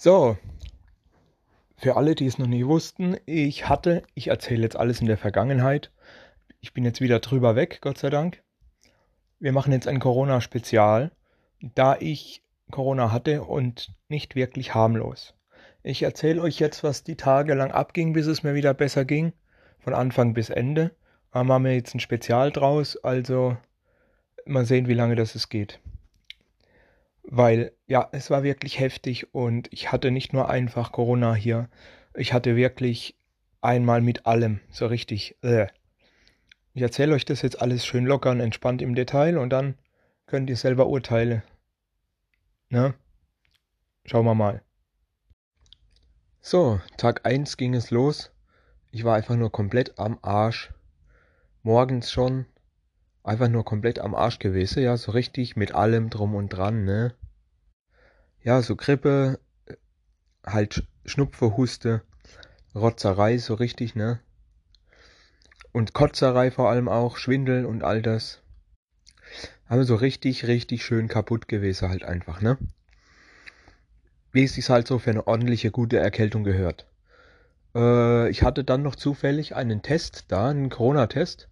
So, für alle, die es noch nie wussten, ich hatte, ich erzähle jetzt alles in der Vergangenheit. Ich bin jetzt wieder drüber weg, Gott sei Dank. Wir machen jetzt ein Corona-Spezial, da ich Corona hatte und nicht wirklich harmlos. Ich erzähle euch jetzt, was die Tage lang abging, bis es mir wieder besser ging, von Anfang bis Ende. Da machen wir jetzt ein Spezial draus, also mal sehen, wie lange das es geht. Weil, ja, es war wirklich heftig und ich hatte nicht nur einfach Corona hier, ich hatte wirklich einmal mit allem, so richtig. Äh. Ich erzähle euch das jetzt alles schön locker und entspannt im Detail und dann könnt ihr selber urteilen. Ne? Schauen wir mal. So, Tag 1 ging es los. Ich war einfach nur komplett am Arsch. Morgens schon einfach nur komplett am Arsch gewesen, ja, so richtig mit allem drum und dran, ne? Ja, so Grippe, halt Schnupfe, Huste, Rotzerei, so richtig, ne? Und Kotzerei vor allem auch, Schwindel und all das. Aber so richtig, richtig schön kaputt gewesen halt einfach, ne? Wie es sich halt so für eine ordentliche, gute Erkältung gehört. Äh, ich hatte dann noch zufällig einen Test da, einen Corona-Test.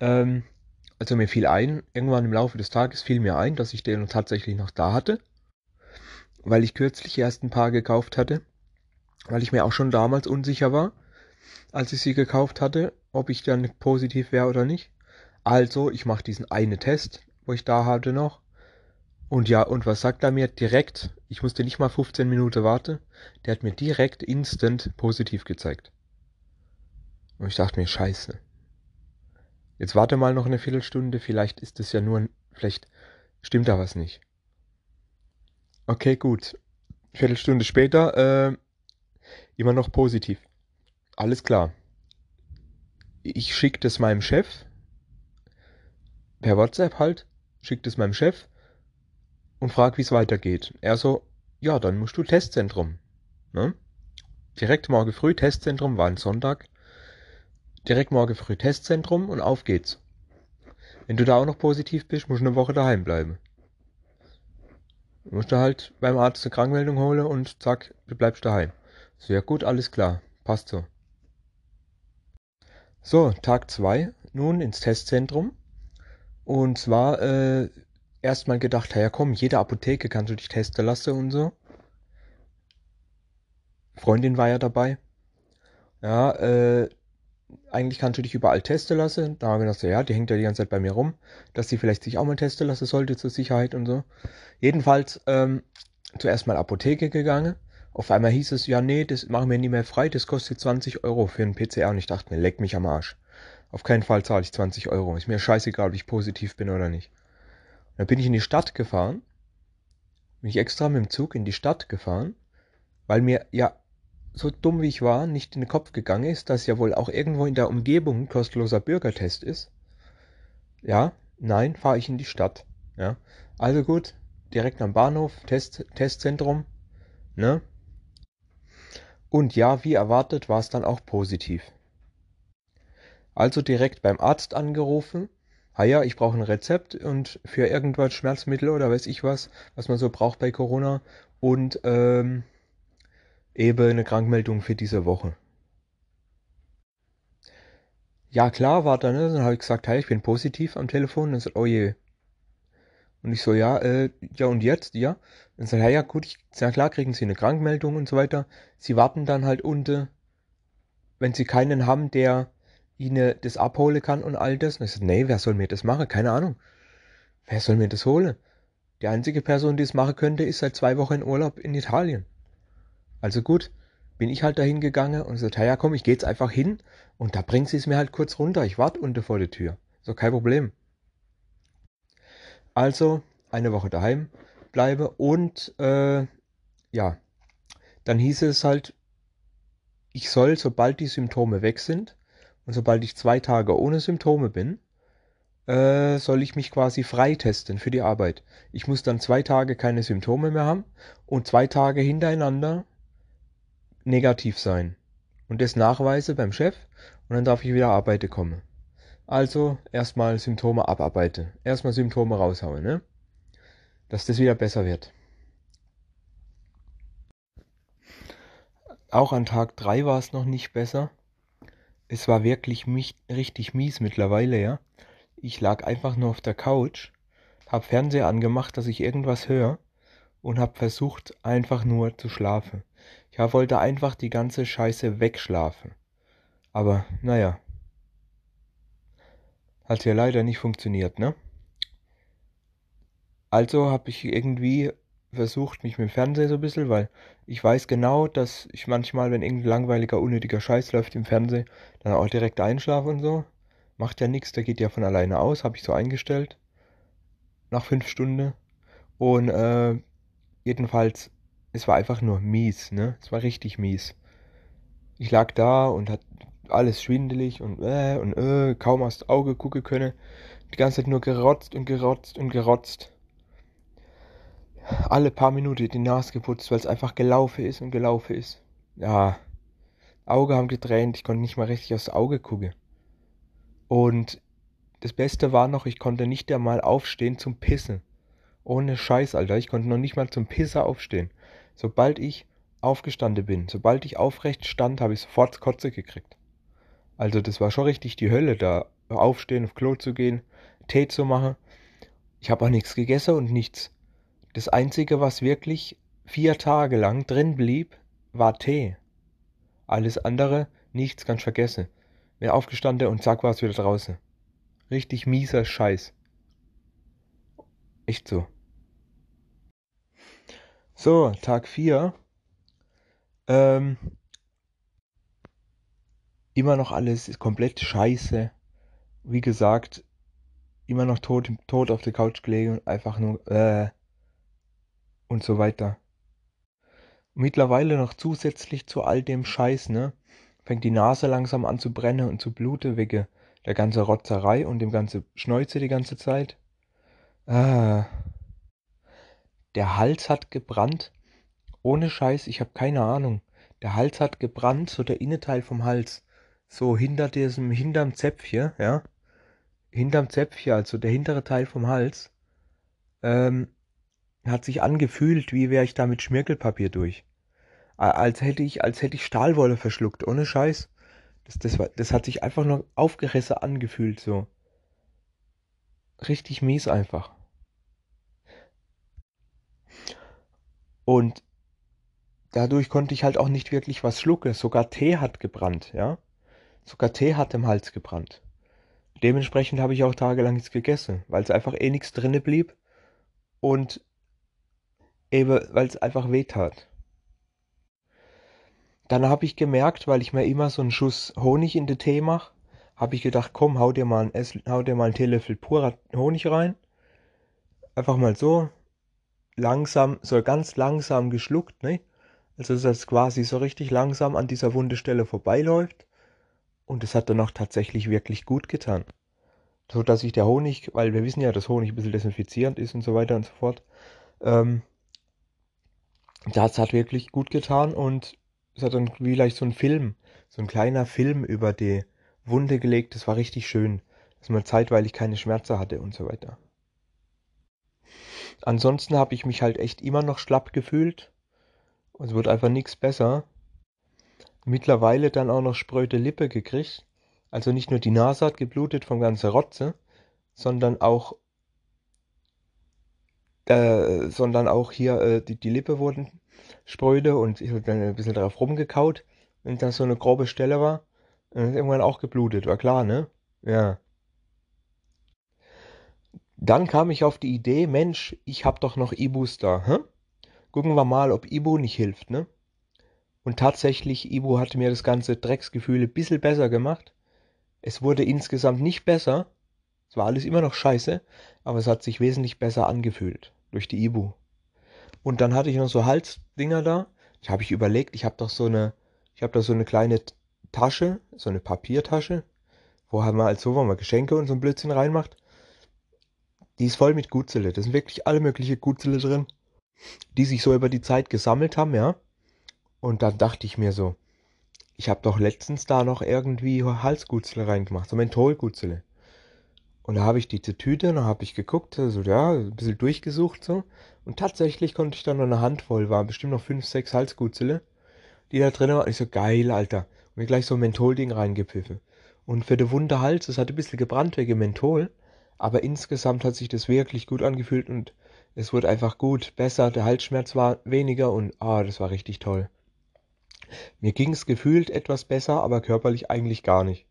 Ähm, also mir fiel ein, irgendwann im Laufe des Tages fiel mir ein, dass ich den tatsächlich noch da hatte, weil ich kürzlich erst ein paar gekauft hatte, weil ich mir auch schon damals unsicher war, als ich sie gekauft hatte, ob ich dann positiv wäre oder nicht. Also, ich mache diesen einen Test, wo ich da hatte noch. Und ja, und was sagt er mir? Direkt, ich musste nicht mal 15 Minuten warten, der hat mir direkt instant positiv gezeigt. Und ich dachte mir, scheiße. Jetzt warte mal noch eine Viertelstunde, vielleicht ist es ja nur, vielleicht stimmt da was nicht. Okay, gut. Viertelstunde später, äh, immer noch positiv. Alles klar. Ich schicke das meinem Chef, per WhatsApp halt, schicke das meinem Chef und frage, wie es weitergeht. Er so, ja, dann musst du Testzentrum. Ne? Direkt morgen früh Testzentrum, war ein Sonntag. Direkt morgen früh Testzentrum und auf geht's. Wenn du da auch noch positiv bist, musst du eine Woche daheim bleiben. Du musst du halt beim Arzt eine Krankmeldung holen und zack, du bleibst daheim. Sehr gut, alles klar. Passt so. So, Tag 2, nun ins Testzentrum. Und zwar äh, erstmal gedacht, ja komm, jede Apotheke kannst du dich testen lassen und so. Freundin war ja dabei. Ja, äh, eigentlich kannst du dich überall testen lassen. Da haben wir gedacht, ja, die hängt ja die ganze Zeit bei mir rum, dass sie vielleicht sich auch mal testen lassen sollte zur Sicherheit und so. Jedenfalls ähm, zuerst mal Apotheke gegangen. Auf einmal hieß es, ja, nee, das machen wir nie mehr frei, das kostet 20 Euro für einen PCR. Und ich dachte mir, leck mich am Arsch. Auf keinen Fall zahle ich 20 Euro. Ist mir scheißegal, ob ich positiv bin oder nicht. Und dann bin ich in die Stadt gefahren. Bin ich extra mit dem Zug in die Stadt gefahren, weil mir ja so dumm wie ich war, nicht in den Kopf gegangen ist, dass ja wohl auch irgendwo in der Umgebung ein kostenloser Bürgertest ist. Ja, nein, fahre ich in die Stadt. Ja, also gut, direkt am Bahnhof, Test, Testzentrum, ne? Und ja, wie erwartet, war es dann auch positiv. Also direkt beim Arzt angerufen. Ah ja, ich brauche ein Rezept und für irgendwas Schmerzmittel oder weiß ich was, was man so braucht bei Corona. Und ähm, eben eine Krankmeldung für diese Woche. Ja, klar, war dann, ne? Dann habe ich gesagt, hey, ich bin positiv am Telefon. Dann sagt, oh je. Und ich so, ja, äh, ja, und jetzt, ja? Und dann sagt, ja, ja, gut, ich, na klar, kriegen Sie eine Krankmeldung und so weiter. Sie warten dann halt unten, wenn Sie keinen haben, der Ihnen das abholen kann und all das. Und ich so, nee, wer soll mir das machen? Keine Ahnung. Wer soll mir das holen? Die einzige Person, die es machen könnte, ist seit zwei Wochen in Urlaub in Italien. Also gut, bin ich halt dahin gegangen und so, ja komm, ich gehe jetzt einfach hin und da bringt sie es mir halt kurz runter. Ich warte unter vor der Tür. So kein Problem. Also eine Woche daheim bleibe und äh, ja, dann hieß es halt, ich soll, sobald die Symptome weg sind und sobald ich zwei Tage ohne Symptome bin, äh, soll ich mich quasi freitesten für die Arbeit. Ich muss dann zwei Tage keine Symptome mehr haben und zwei Tage hintereinander negativ sein und das nachweise beim Chef und dann darf ich wieder arbeiten kommen. Also erstmal Symptome abarbeiten. Erstmal Symptome raushauen, ne? Dass das wieder besser wird. Auch an Tag 3 war es noch nicht besser. Es war wirklich mich, richtig mies mittlerweile, ja. Ich lag einfach nur auf der Couch, hab Fernseher angemacht, dass ich irgendwas höre und hab versucht einfach nur zu schlafen. Ich wollte einfach die ganze Scheiße wegschlafen. Aber naja, hat ja leider nicht funktioniert, ne? Also habe ich irgendwie versucht, mich mit dem Fernseher so ein bisschen, weil ich weiß genau, dass ich manchmal, wenn irgendein langweiliger, unnötiger Scheiß läuft im Fernsehen, dann auch direkt einschlafe und so. Macht ja nichts, der geht ja von alleine aus, habe ich so eingestellt. Nach fünf Stunden. Und äh, jedenfalls, es war einfach nur mies, ne? Es war richtig mies. Ich lag da und hat alles schwindelig und äh und äh, kaum aus dem Auge gucken können. Die ganze Zeit nur gerotzt und gerotzt und gerotzt. Alle paar Minuten die Nase geputzt, weil es einfach gelaufen ist und gelaufen ist. Ja, Auge haben getränt, ich konnte nicht mal richtig aufs Auge gucken. Und das Beste war noch, ich konnte nicht einmal aufstehen zum Pissen. Ohne Scheiß, Alter. Ich konnte noch nicht mal zum Pisser aufstehen. Sobald ich aufgestanden bin, sobald ich aufrecht stand, habe ich sofort Kotze gekriegt. Also das war schon richtig die Hölle, da aufstehen, auf Klo zu gehen, Tee zu machen. Ich habe auch nichts gegessen und nichts. Das Einzige, was wirklich vier Tage lang drin blieb, war Tee. Alles andere, nichts, ganz vergessen. Bin aufgestanden und zack war es wieder draußen. Richtig mieser Scheiß. Echt so. So, Tag 4. Ähm, immer noch alles ist komplett scheiße. Wie gesagt, immer noch tot, tot auf der Couch gelegen und einfach nur äh und so weiter. Mittlerweile noch zusätzlich zu all dem Scheiß, ne, fängt die Nase langsam an zu brennen und zu bluten wegen der ganze Rotzerei und dem ganze Schnäuze die ganze Zeit. Ah. Der Hals hat gebrannt. Ohne Scheiß, ich habe keine Ahnung. Der Hals hat gebrannt, so der Innenteil vom Hals so hinter diesem, hinterm Zäpfchen, ja, hinterm Zäpfchen, also der hintere Teil vom Hals, ähm, hat sich angefühlt, wie wäre ich da mit Schmirgelpapier durch. Als hätte ich, als hätte ich Stahlwolle verschluckt, ohne Scheiß. Das, das, war, das hat sich einfach nur aufgerissen angefühlt, so. Richtig mies einfach. Und dadurch konnte ich halt auch nicht wirklich was schlucken. Sogar Tee hat gebrannt, ja. Sogar Tee hat im Hals gebrannt. Dementsprechend habe ich auch tagelang nichts gegessen, weil es einfach eh nichts drinne blieb und eben, weil es einfach weh tat. Dann habe ich gemerkt, weil ich mir immer so einen Schuss Honig in den Tee mache, habe ich gedacht, komm, hau dir mal einen, Ess, hau dir mal einen Teelöffel purer Honig rein. Einfach mal so langsam, so ganz langsam geschluckt, ne? Also dass es quasi so richtig langsam an dieser Wundestelle vorbeiläuft. Und es hat dann auch tatsächlich wirklich gut getan. So dass sich der Honig, weil wir wissen ja, dass Honig ein bisschen desinfizierend ist und so weiter und so fort. Ähm, das hat wirklich gut getan und es hat dann vielleicht so ein Film, so ein kleiner Film über die Wunde gelegt. Das war richtig schön, dass man zeitweilig keine Schmerzen hatte und so weiter. Ansonsten habe ich mich halt echt immer noch schlapp gefühlt. Es wird einfach nichts besser mittlerweile dann auch noch spröde Lippe gekriegt. Also nicht nur die Nase hat geblutet vom ganzen Rotze, sondern auch äh, sondern auch hier äh, die, die Lippe wurden spröde und ich habe dann ein bisschen drauf rumgekaut, wenn das so eine grobe Stelle war. Und irgendwann auch geblutet, war klar, ne? Ja. Dann kam ich auf die Idee, Mensch, ich hab doch noch Ibus da, hä? Gucken wir mal, ob Ibu nicht hilft, ne? Und tatsächlich, Ibu hatte mir das ganze Drecksgefühl ein bisschen besser gemacht. Es wurde insgesamt nicht besser. Es war alles immer noch scheiße, aber es hat sich wesentlich besser angefühlt durch die Ibu. Und dann hatte ich noch so Halsdinger da. Ich habe ich überlegt, ich habe doch so eine, ich habe da so eine kleine Tasche, so eine Papiertasche, wo man als so, wo man Geschenke und so ein Blödsinn reinmacht. Die ist voll mit Gutzele. Da sind wirklich alle möglichen Gutzele drin, die sich so über die Zeit gesammelt haben, ja. Und dann dachte ich mir so, ich habe doch letztens da noch irgendwie Halsgutzle reingemacht, so Mentholgutzle. Und da habe ich diese Tüte, da habe ich geguckt, so ja, ein bisschen durchgesucht so. Und tatsächlich konnte ich da noch eine Handvoll, waren bestimmt noch fünf, sechs Halsgutzle. die da drin waren. Ich so, geil, Alter. Und mir gleich so ein Mentholding reingepfiffen. Und für den Wunderhals, das hat ein bisschen gebrannt wegen Menthol. Aber insgesamt hat sich das wirklich gut angefühlt und es wurde einfach gut, besser. Der Halsschmerz war weniger und ah, das war richtig toll. Mir ging es gefühlt etwas besser, aber körperlich eigentlich gar nicht.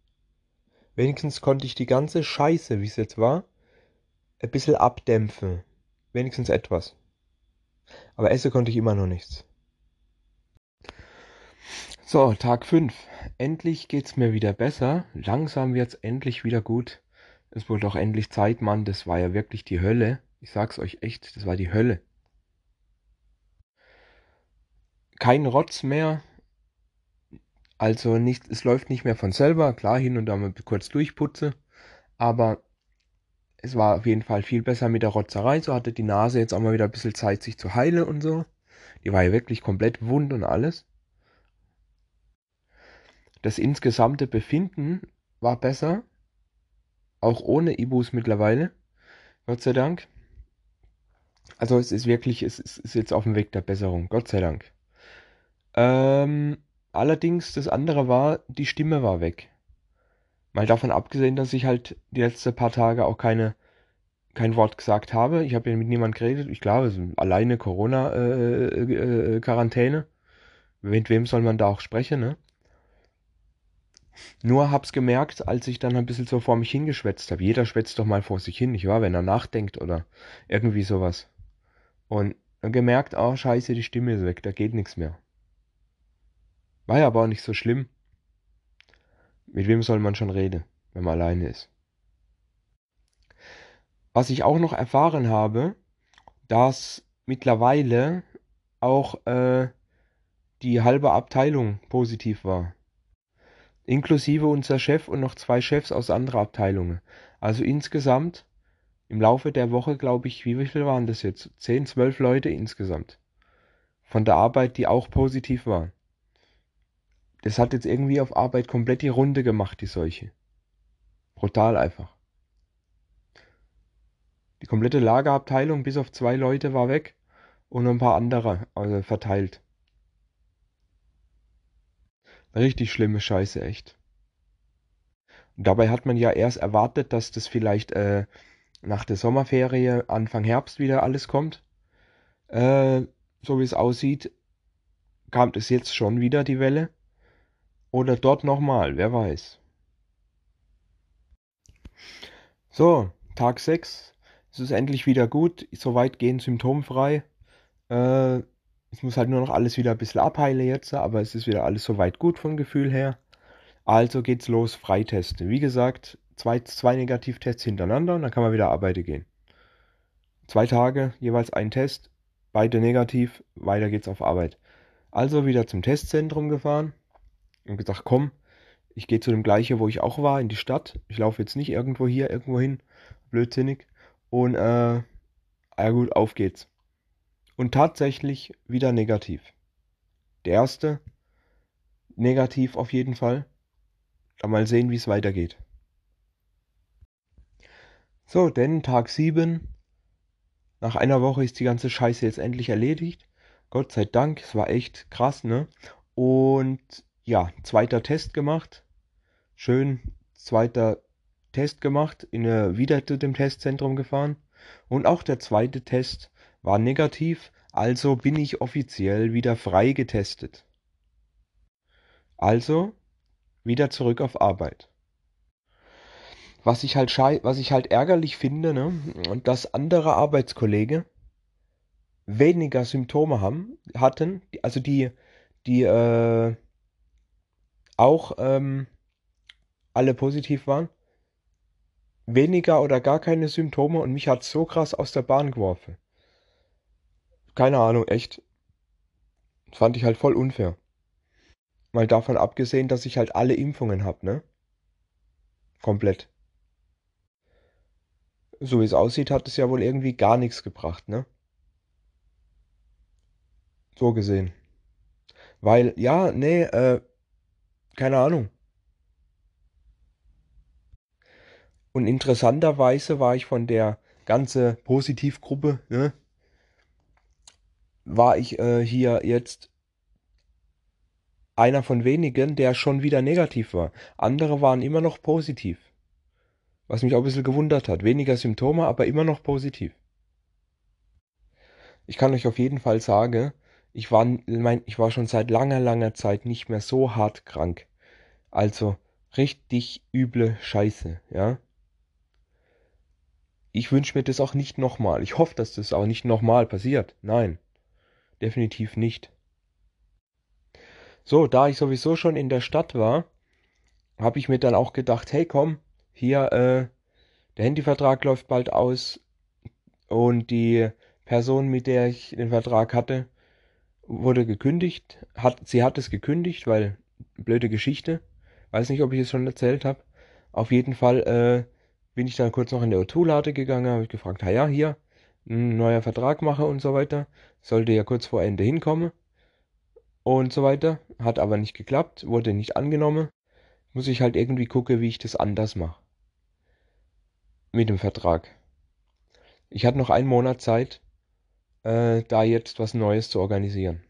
Wenigstens konnte ich die ganze Scheiße, wie es jetzt war, ein bisschen abdämpfen. Wenigstens etwas. Aber essen konnte ich immer noch nichts. So, Tag 5. Endlich geht's mir wieder besser. Langsam wird's endlich wieder gut. Es wurde doch endlich Zeit, Mann. Das war ja wirklich die Hölle. Ich sag's euch echt, das war die Hölle. Kein Rotz mehr. Also nicht, es läuft nicht mehr von selber. Klar, hin und da mal kurz durchputze. Aber es war auf jeden Fall viel besser mit der Rotzerei. So hatte die Nase jetzt auch mal wieder ein bisschen Zeit, sich zu heilen und so. Die war ja wirklich komplett wund und alles. Das insgesamte Befinden war besser. Auch ohne Ibus mittlerweile. Gott sei Dank. Also es ist wirklich, es ist jetzt auf dem Weg der Besserung. Gott sei Dank. Ähm, allerdings, das andere war, die Stimme war weg. Mal davon abgesehen, dass ich halt die letzten paar Tage auch keine, kein Wort gesagt habe. Ich habe ja mit niemandem geredet. Ich glaube, es ist alleine Corona-Quarantäne. Äh, äh, mit wem soll man da auch sprechen, ne? Nur hab's gemerkt, als ich dann ein bisschen so vor mich hingeschwätzt habe. Jeder schwätzt doch mal vor sich hin, nicht wahr? Wenn er nachdenkt oder irgendwie sowas. Und gemerkt, oh scheiße, die Stimme ist weg, da geht nichts mehr. War ja aber auch nicht so schlimm. Mit wem soll man schon reden, wenn man alleine ist? Was ich auch noch erfahren habe, dass mittlerweile auch äh, die halbe Abteilung positiv war. Inklusive unser Chef und noch zwei Chefs aus anderen Abteilungen. Also insgesamt im Laufe der Woche, glaube ich, wie viel waren das jetzt? Zehn, zwölf Leute insgesamt. Von der Arbeit, die auch positiv waren. Das hat jetzt irgendwie auf Arbeit komplett die Runde gemacht, die Seuche. Brutal einfach. Die komplette Lagerabteilung bis auf zwei Leute war weg und ein paar andere also verteilt. Richtig schlimme Scheiße, echt. Und dabei hat man ja erst erwartet, dass das vielleicht äh, nach der Sommerferie Anfang Herbst wieder alles kommt. Äh, so wie es aussieht, kam es jetzt schon wieder die Welle. Oder dort nochmal, wer weiß. So, Tag 6. Es ist endlich wieder gut, soweit gehen symptomfrei. Äh, ich muss halt nur noch alles wieder ein bisschen abheilen jetzt, aber es ist wieder alles soweit gut vom Gefühl her. Also geht's los, Freitesten. Wie gesagt, zwei, zwei Negativtests hintereinander und dann kann man wieder arbeiten gehen. Zwei Tage, jeweils ein Test, beide negativ, weiter geht's auf Arbeit. Also wieder zum Testzentrum gefahren und gesagt, komm, ich gehe zu dem gleichen, wo ich auch war, in die Stadt. Ich laufe jetzt nicht irgendwo hier, irgendwo hin, blödsinnig. Und äh, ja gut, auf geht's und tatsächlich wieder negativ. Der erste negativ auf jeden Fall. Dann mal sehen, wie es weitergeht. So, denn Tag 7. Nach einer Woche ist die ganze Scheiße jetzt endlich erledigt. Gott sei Dank, es war echt krass, ne? Und ja, zweiter Test gemacht. Schön, zweiter Test gemacht, in, wieder zu dem Testzentrum gefahren. Und auch der zweite Test war negativ, also bin ich offiziell wieder frei getestet. Also wieder zurück auf Arbeit. Was ich halt, was ich halt ärgerlich finde, ne, dass andere Arbeitskollegen weniger Symptome haben, hatten, also die, die äh, auch ähm, alle positiv waren, weniger oder gar keine Symptome und mich hat so krass aus der Bahn geworfen. Keine Ahnung, echt. Fand ich halt voll unfair. Mal davon abgesehen, dass ich halt alle Impfungen hab, ne? Komplett. So wie es aussieht, hat es ja wohl irgendwie gar nichts gebracht, ne? So gesehen. Weil, ja, nee, äh, keine Ahnung. Und interessanterweise war ich von der ganze Positivgruppe, ne? War ich äh, hier jetzt einer von wenigen, der schon wieder negativ war. Andere waren immer noch positiv. Was mich auch ein bisschen gewundert hat. Weniger Symptome, aber immer noch positiv. Ich kann euch auf jeden Fall sagen, ich war, mein, ich war schon seit langer, langer Zeit nicht mehr so hart krank. Also richtig üble Scheiße, ja. Ich wünsche mir das auch nicht nochmal. Ich hoffe, dass das auch nicht nochmal passiert. Nein, definitiv nicht. So, da ich sowieso schon in der Stadt war, habe ich mir dann auch gedacht, hey komm, hier, äh, der Handyvertrag läuft bald aus und die Person, mit der ich den Vertrag hatte, wurde gekündigt. Hat, sie hat es gekündigt, weil blöde Geschichte. Weiß nicht, ob ich es schon erzählt habe. Auf jeden Fall äh, bin ich dann kurz noch in der O2-Lade gegangen, habe ich gefragt, ja, hier, ein neuer Vertrag mache und so weiter. Sollte ja kurz vor Ende hinkommen und so weiter. Hat aber nicht geklappt, wurde nicht angenommen. Muss ich halt irgendwie gucken, wie ich das anders mache. Mit dem Vertrag. Ich hatte noch einen Monat Zeit, äh, da jetzt was Neues zu organisieren.